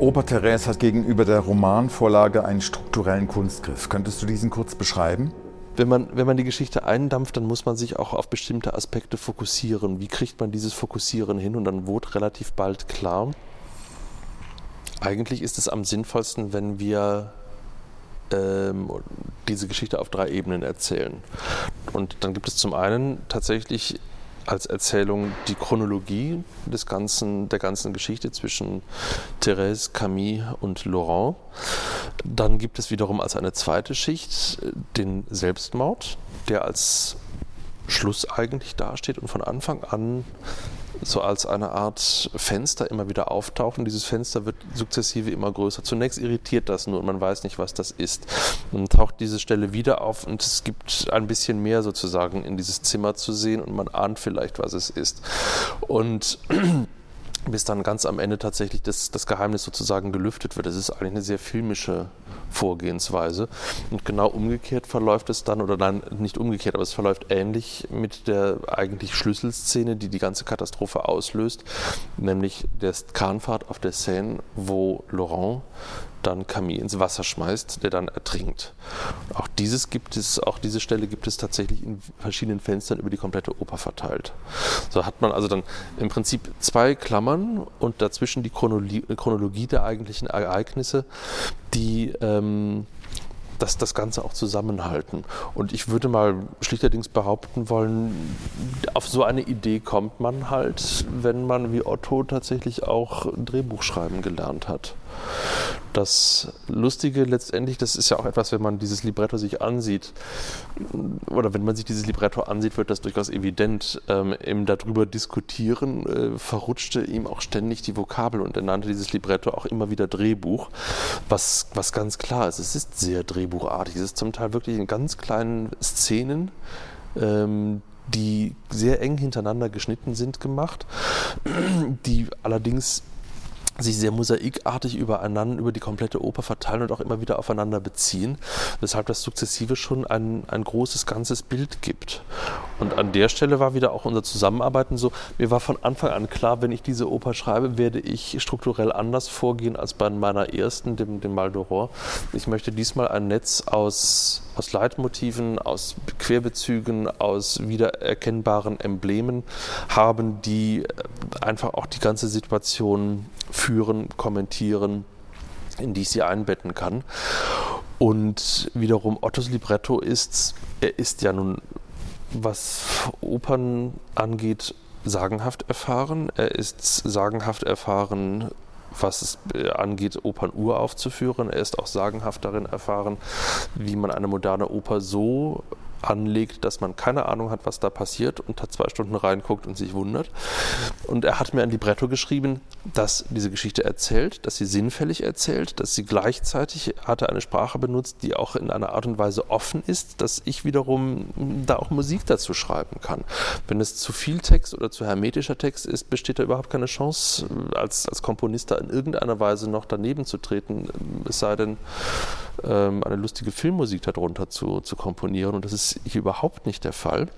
Oper Therese hat gegenüber der Romanvorlage einen strukturellen Kunstgriff. Könntest du diesen kurz beschreiben? Wenn man, wenn man die Geschichte eindampft, dann muss man sich auch auf bestimmte Aspekte fokussieren. Wie kriegt man dieses Fokussieren hin? Und dann wurde relativ bald klar, eigentlich ist es am sinnvollsten, wenn wir ähm, diese Geschichte auf drei Ebenen erzählen. Und dann gibt es zum einen tatsächlich als Erzählung die Chronologie des ganzen, der ganzen Geschichte zwischen Thérèse, Camille und Laurent. Dann gibt es wiederum als eine zweite Schicht den Selbstmord, der als Schluss eigentlich dasteht und von Anfang an so als eine Art Fenster immer wieder auftauchen. Dieses Fenster wird sukzessive immer größer. Zunächst irritiert das nur und man weiß nicht, was das ist. Dann taucht diese Stelle wieder auf und es gibt ein bisschen mehr sozusagen in dieses Zimmer zu sehen und man ahnt vielleicht, was es ist. Und bis dann ganz am Ende tatsächlich das, das Geheimnis sozusagen gelüftet wird. Das ist eigentlich eine sehr filmische Vorgehensweise. Und genau umgekehrt verläuft es dann, oder nein, nicht umgekehrt, aber es verläuft ähnlich mit der eigentlich Schlüsselszene, die die ganze Katastrophe auslöst, nämlich der Kahnfahrt auf der Seine, wo Laurent dann Camille ins Wasser schmeißt, der dann ertrinkt. Auch dieses gibt es, auch diese Stelle gibt es tatsächlich in verschiedenen Fenstern über die komplette Oper verteilt. So hat man also dann im Prinzip zwei Klammern und dazwischen die Chronologie, Chronologie der eigentlichen Ereignisse, die ähm, das, das Ganze auch zusammenhalten. Und ich würde mal schlichterdings behaupten wollen, auf so eine Idee kommt man halt, wenn man wie Otto tatsächlich auch Drehbuch schreiben gelernt hat. Das Lustige letztendlich, das ist ja auch etwas, wenn man dieses Libretto sich ansieht, oder wenn man sich dieses Libretto ansieht, wird das durchaus evident. Ähm, Im darüber diskutieren äh, verrutschte ihm auch ständig die Vokabel und er nannte dieses Libretto auch immer wieder Drehbuch, was, was ganz klar ist. Es ist sehr drehbuchartig. Es ist zum Teil wirklich in ganz kleinen Szenen, ähm, die sehr eng hintereinander geschnitten sind, gemacht, die allerdings sich sehr mosaikartig übereinander, über die komplette Oper verteilen und auch immer wieder aufeinander beziehen, weshalb das sukzessive schon ein, ein großes ganzes Bild gibt. Und an der Stelle war wieder auch unser Zusammenarbeiten so, mir war von Anfang an klar, wenn ich diese Oper schreibe, werde ich strukturell anders vorgehen als bei meiner ersten, dem, dem Mal. Ich möchte diesmal ein Netz aus, aus Leitmotiven, aus Querbezügen, aus wiedererkennbaren Emblemen haben, die einfach auch die ganze Situation führen, kommentieren, in die ich sie einbetten kann. Und wiederum Ottos Libretto ist, er ist ja nun, was Opern angeht, sagenhaft erfahren. Er ist sagenhaft erfahren, was es angeht, Opern uraufzuführen. Er ist auch sagenhaft darin erfahren, wie man eine moderne Oper so anlegt, dass man keine Ahnung hat, was da passiert und hat zwei Stunden reinguckt und sich wundert. Und er hat mir ein Libretto geschrieben, das diese Geschichte erzählt, dass sie sinnfällig erzählt, dass sie gleichzeitig hatte eine Sprache benutzt, die auch in einer Art und Weise offen ist, dass ich wiederum da auch Musik dazu schreiben kann. Wenn es zu viel Text oder zu hermetischer Text ist, besteht da überhaupt keine Chance, als, als Komponist da in irgendeiner Weise noch daneben zu treten, es sei denn, ähm, eine lustige Filmmusik darunter zu, zu komponieren. Und das ist hier überhaupt nicht der Fall.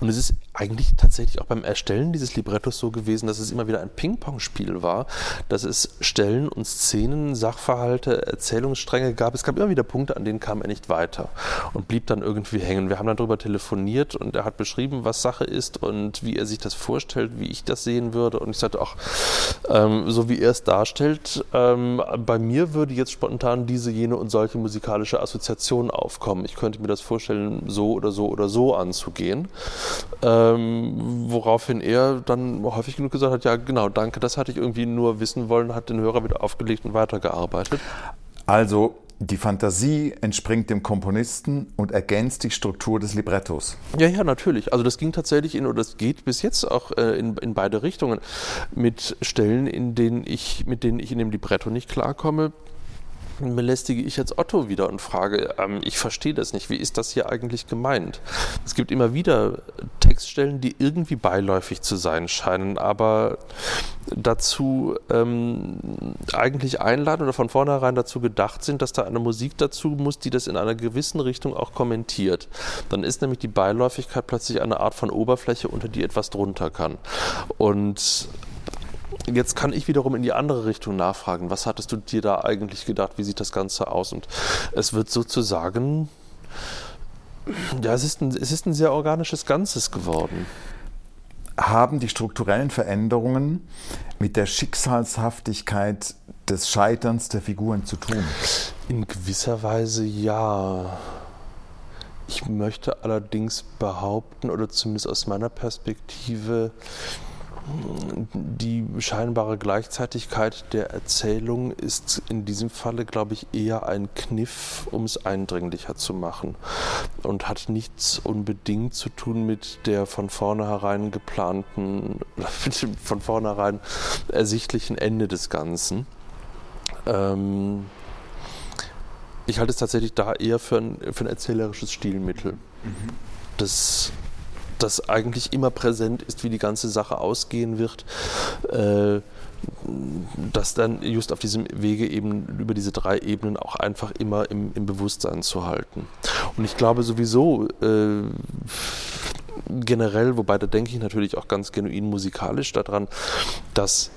Und es ist eigentlich tatsächlich auch beim Erstellen dieses Librettos so gewesen, dass es immer wieder ein Ping-Pong-Spiel war, dass es Stellen und Szenen, Sachverhalte, Erzählungsstränge gab. Es gab immer wieder Punkte, an denen kam er nicht weiter und blieb dann irgendwie hängen. Wir haben dann darüber telefoniert und er hat beschrieben, was Sache ist und wie er sich das vorstellt, wie ich das sehen würde. Und ich sagte auch, ähm, so wie er es darstellt, ähm, bei mir würde jetzt spontan diese, jene und solche musikalische Assoziation aufkommen. Ich könnte mir das vorstellen, so oder so oder so anzugehen. Ähm, woraufhin er dann häufig genug gesagt hat, ja genau, danke, das hatte ich irgendwie nur wissen wollen, hat den Hörer wieder aufgelegt und weitergearbeitet. Also die Fantasie entspringt dem Komponisten und ergänzt die Struktur des Librettos. Ja, ja, natürlich. Also das ging tatsächlich in, oder das geht bis jetzt auch äh, in, in beide Richtungen. Mit Stellen, in denen ich, mit denen ich in dem Libretto nicht klarkomme, belästige ich jetzt Otto wieder und frage, ähm, ich verstehe das nicht, wie ist das hier eigentlich gemeint? Es gibt immer wieder Textstellen, die irgendwie beiläufig zu sein scheinen, aber dazu ähm, eigentlich einladen oder von vornherein dazu gedacht sind, dass da eine Musik dazu muss, die das in einer gewissen Richtung auch kommentiert. Dann ist nämlich die Beiläufigkeit plötzlich eine Art von Oberfläche, unter die etwas drunter kann. Und Jetzt kann ich wiederum in die andere Richtung nachfragen. Was hattest du dir da eigentlich gedacht? Wie sieht das Ganze aus? Und es wird sozusagen, ja, es ist ein, es ist ein sehr organisches Ganzes geworden. Haben die strukturellen Veränderungen mit der Schicksalshaftigkeit des Scheiterns der Figuren zu tun? In gewisser Weise ja. Ich möchte allerdings behaupten, oder zumindest aus meiner Perspektive, die scheinbare Gleichzeitigkeit der Erzählung ist in diesem Falle, glaube ich, eher ein Kniff, um es eindringlicher zu machen und hat nichts unbedingt zu tun mit der von vornherein geplanten, mit dem von vornherein ersichtlichen Ende des Ganzen. Ähm ich halte es tatsächlich da eher für ein, für ein erzählerisches Stilmittel. Mhm. Das das eigentlich immer präsent ist, wie die ganze Sache ausgehen wird. Äh, das dann just auf diesem Wege eben über diese drei Ebenen auch einfach immer im, im Bewusstsein zu halten. Und ich glaube sowieso, äh, generell, wobei da denke ich natürlich auch ganz genuin musikalisch daran, dass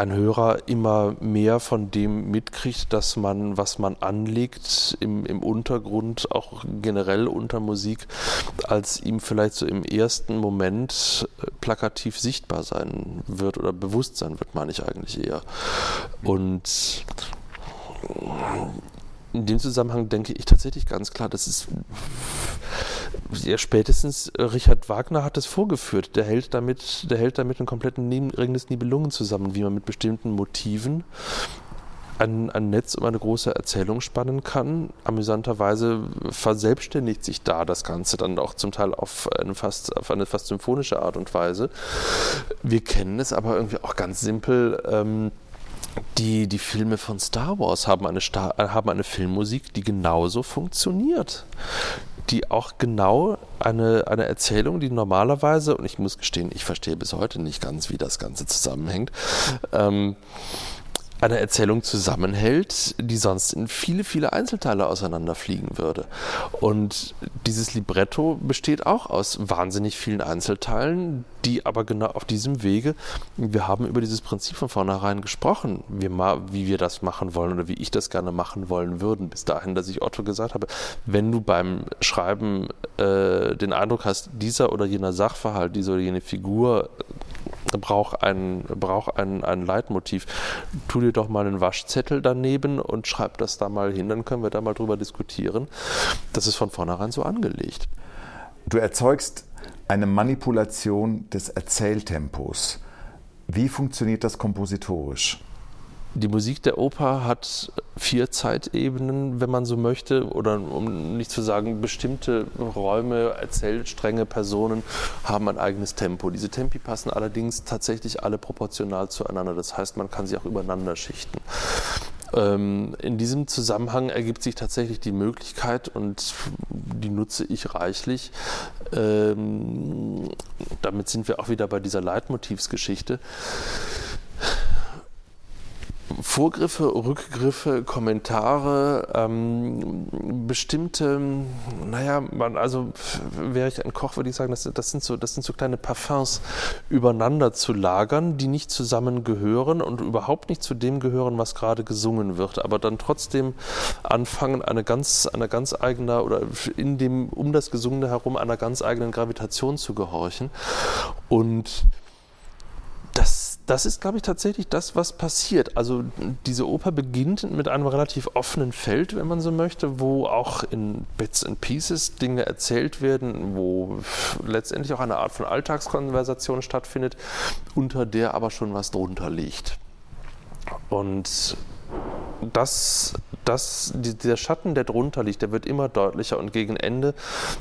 ein Hörer immer mehr von dem mitkriegt, dass man, was man anlegt im, im Untergrund, auch generell unter Musik, als ihm vielleicht so im ersten Moment äh, plakativ sichtbar sein wird oder bewusst sein wird, meine ich eigentlich eher. Und in dem Zusammenhang denke ich tatsächlich ganz klar, das ist ja, spätestens äh, Richard Wagner hat es vorgeführt. Der hält damit, der hält damit einen kompletten Ring des Nibelungen zusammen, wie man mit bestimmten Motiven ein, ein Netz um eine große Erzählung spannen kann. Amüsanterweise verselbstständigt sich da das Ganze dann auch zum Teil auf eine fast, auf eine fast symphonische Art und Weise. Wir kennen es aber irgendwie auch ganz simpel. Ähm, die, die Filme von Star Wars haben eine, Star haben eine Filmmusik, die genauso funktioniert. Die auch genau eine, eine Erzählung, die normalerweise, und ich muss gestehen, ich verstehe bis heute nicht ganz, wie das Ganze zusammenhängt, ähm, eine Erzählung zusammenhält, die sonst in viele, viele Einzelteile auseinanderfliegen würde. Und dieses Libretto besteht auch aus wahnsinnig vielen Einzelteilen, die aber genau auf diesem Wege, wir haben über dieses Prinzip von vornherein gesprochen, wie, wie wir das machen wollen oder wie ich das gerne machen wollen würden, bis dahin, dass ich Otto gesagt habe, wenn du beim Schreiben äh, den Eindruck hast, dieser oder jener Sachverhalt, diese oder jene Figur braucht ein, braucht ein, ein Leitmotiv. Tu dir doch mal einen Waschzettel daneben und schreib das da mal hin, dann können wir da mal drüber diskutieren. Das ist von vornherein so angelegt. Du erzeugst eine Manipulation des Erzähltempos. Wie funktioniert das kompositorisch? Die Musik der Oper hat vier Zeitebenen, wenn man so möchte, oder um nicht zu sagen, bestimmte Räume, Erzählstränge, Personen haben ein eigenes Tempo. Diese Tempi passen allerdings tatsächlich alle proportional zueinander. Das heißt, man kann sie auch übereinander schichten. Ähm, in diesem Zusammenhang ergibt sich tatsächlich die Möglichkeit, und die nutze ich reichlich, ähm, damit sind wir auch wieder bei dieser Leitmotivsgeschichte, Vorgriffe, Rückgriffe, Kommentare, ähm, bestimmte, naja, man, also wäre ich ein Koch, würde ich sagen, das, das, sind so, das sind so kleine Parfums übereinander zu lagern, die nicht zusammengehören und überhaupt nicht zu dem gehören, was gerade gesungen wird, aber dann trotzdem anfangen, eine ganz, eine ganz eigene oder in dem, um das Gesungene herum einer ganz eigenen Gravitation zu gehorchen. Und das, das ist, glaube ich, tatsächlich das, was passiert. Also diese Oper beginnt mit einem relativ offenen Feld, wenn man so möchte, wo auch in Bits and Pieces Dinge erzählt werden, wo letztendlich auch eine Art von Alltagskonversation stattfindet, unter der aber schon was drunter liegt. Und das, das, dieser Schatten, der drunter liegt, der wird immer deutlicher und gegen Ende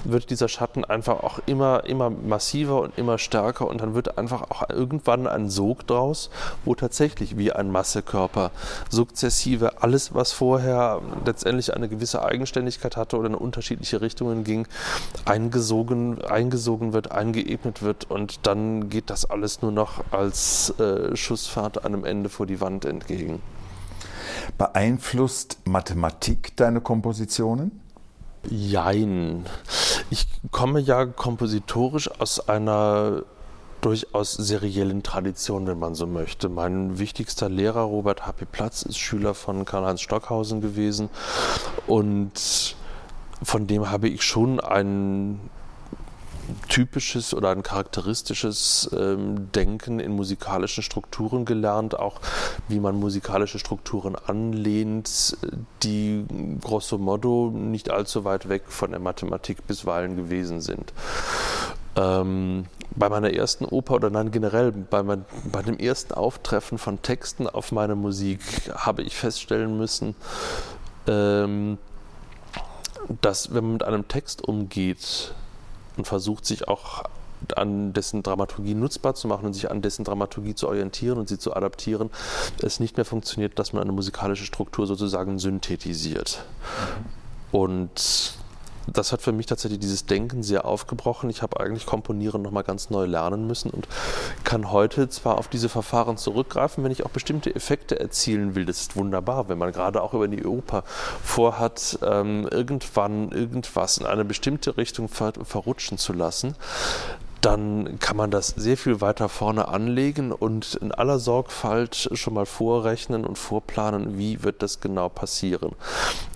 wird dieser Schatten einfach auch immer, immer massiver und immer stärker und dann wird einfach auch irgendwann ein Sog draus, wo tatsächlich wie ein Massekörper sukzessive alles, was vorher letztendlich eine gewisse Eigenständigkeit hatte oder in unterschiedliche Richtungen ging, eingesogen, eingesogen wird, eingeebnet wird und dann geht das alles nur noch als äh, Schussfahrt einem Ende vor die Wand entgegen. Beeinflusst Mathematik deine Kompositionen? Jein. Ich komme ja kompositorisch aus einer durchaus seriellen Tradition, wenn man so möchte. Mein wichtigster Lehrer, Robert H.P. Platz, ist Schüler von Karl-Heinz Stockhausen gewesen und von dem habe ich schon ein typisches oder ein charakteristisches ähm, Denken in musikalischen Strukturen gelernt, auch wie man musikalische Strukturen anlehnt, die grosso modo nicht allzu weit weg von der Mathematik bisweilen gewesen sind. Ähm, bei meiner ersten Oper oder nein, generell bei, mein, bei dem ersten Auftreffen von Texten auf meine Musik habe ich feststellen müssen, ähm, dass wenn man mit einem Text umgeht und versucht sich auch an dessen Dramaturgie nutzbar zu machen und sich an dessen Dramaturgie zu orientieren und sie zu adaptieren, es nicht mehr funktioniert, dass man eine musikalische Struktur sozusagen synthetisiert. Und das hat für mich tatsächlich dieses Denken sehr aufgebrochen. Ich habe eigentlich Komponieren nochmal ganz neu lernen müssen und kann heute zwar auf diese Verfahren zurückgreifen, wenn ich auch bestimmte Effekte erzielen will. Das ist wunderbar, wenn man gerade auch über die Oper vorhat, ähm, irgendwann irgendwas in eine bestimmte Richtung ver verrutschen zu lassen dann kann man das sehr viel weiter vorne anlegen und in aller Sorgfalt schon mal vorrechnen und vorplanen, wie wird das genau passieren.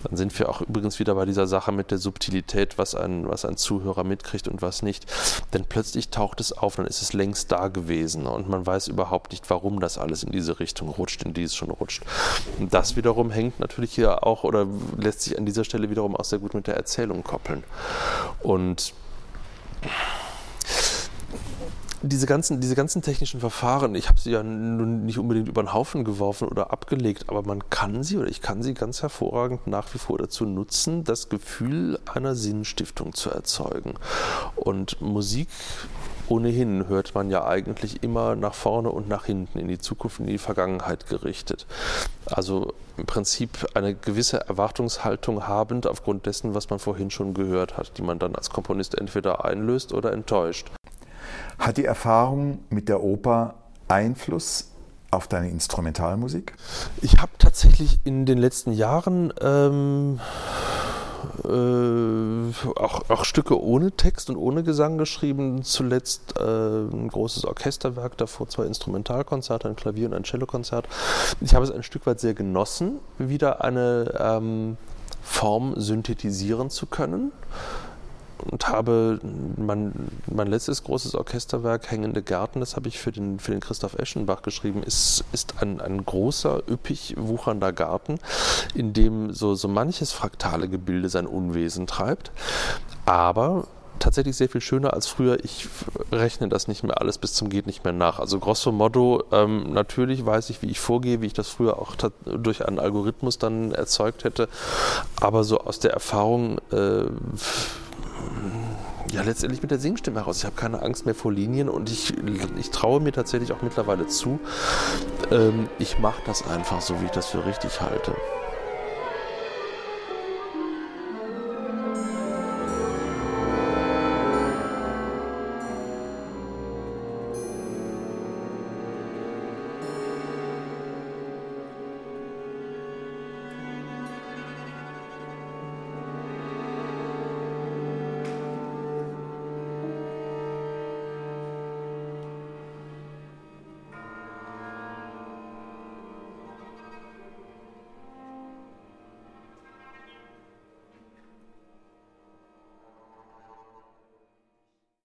Dann sind wir auch übrigens wieder bei dieser Sache mit der Subtilität, was ein, was ein Zuhörer mitkriegt und was nicht. Denn plötzlich taucht es auf, dann ist es längst da gewesen und man weiß überhaupt nicht, warum das alles in diese Richtung rutscht, in die es schon rutscht. Und das wiederum hängt natürlich hier auch oder lässt sich an dieser Stelle wiederum auch sehr gut mit der Erzählung koppeln. Und diese ganzen, diese ganzen technischen Verfahren, ich habe sie ja nun nicht unbedingt über den Haufen geworfen oder abgelegt, aber man kann sie oder ich kann sie ganz hervorragend nach wie vor dazu nutzen, das Gefühl einer Sinnstiftung zu erzeugen. Und Musik ohnehin hört man ja eigentlich immer nach vorne und nach hinten, in die Zukunft, in die Vergangenheit gerichtet. Also im Prinzip eine gewisse Erwartungshaltung habend aufgrund dessen, was man vorhin schon gehört hat, die man dann als Komponist entweder einlöst oder enttäuscht. Hat die Erfahrung mit der Oper Einfluss auf deine Instrumentalmusik? Ich habe tatsächlich in den letzten Jahren ähm, äh, auch, auch, Stücke ohne Text und ohne Gesang geschrieben. Zuletzt äh, ein großes Orchesterwerk, davor zwei Instrumentalkonzerte, ein Klavier- und ein Cellokonzert. Ich habe es ein Stück weit sehr genossen, wieder eine ähm, Form synthetisieren zu können und habe mein, mein letztes großes Orchesterwerk, Hängende Gärten, das habe ich für den, für den Christoph Eschenbach geschrieben, ist, ist ein, ein großer, üppig wuchernder Garten, in dem so, so manches fraktale Gebilde sein Unwesen treibt. Aber tatsächlich sehr viel schöner als früher. Ich rechne das nicht mehr alles bis zum geht nicht mehr nach. Also grosso modo, ähm, natürlich weiß ich, wie ich vorgehe, wie ich das früher auch durch einen Algorithmus dann erzeugt hätte. Aber so aus der Erfahrung äh, ja, letztendlich mit der Singstimme heraus. Ich habe keine Angst mehr vor Linien und ich, ich traue mir tatsächlich auch mittlerweile zu. Ähm, ich mache das einfach so, wie ich das für richtig halte.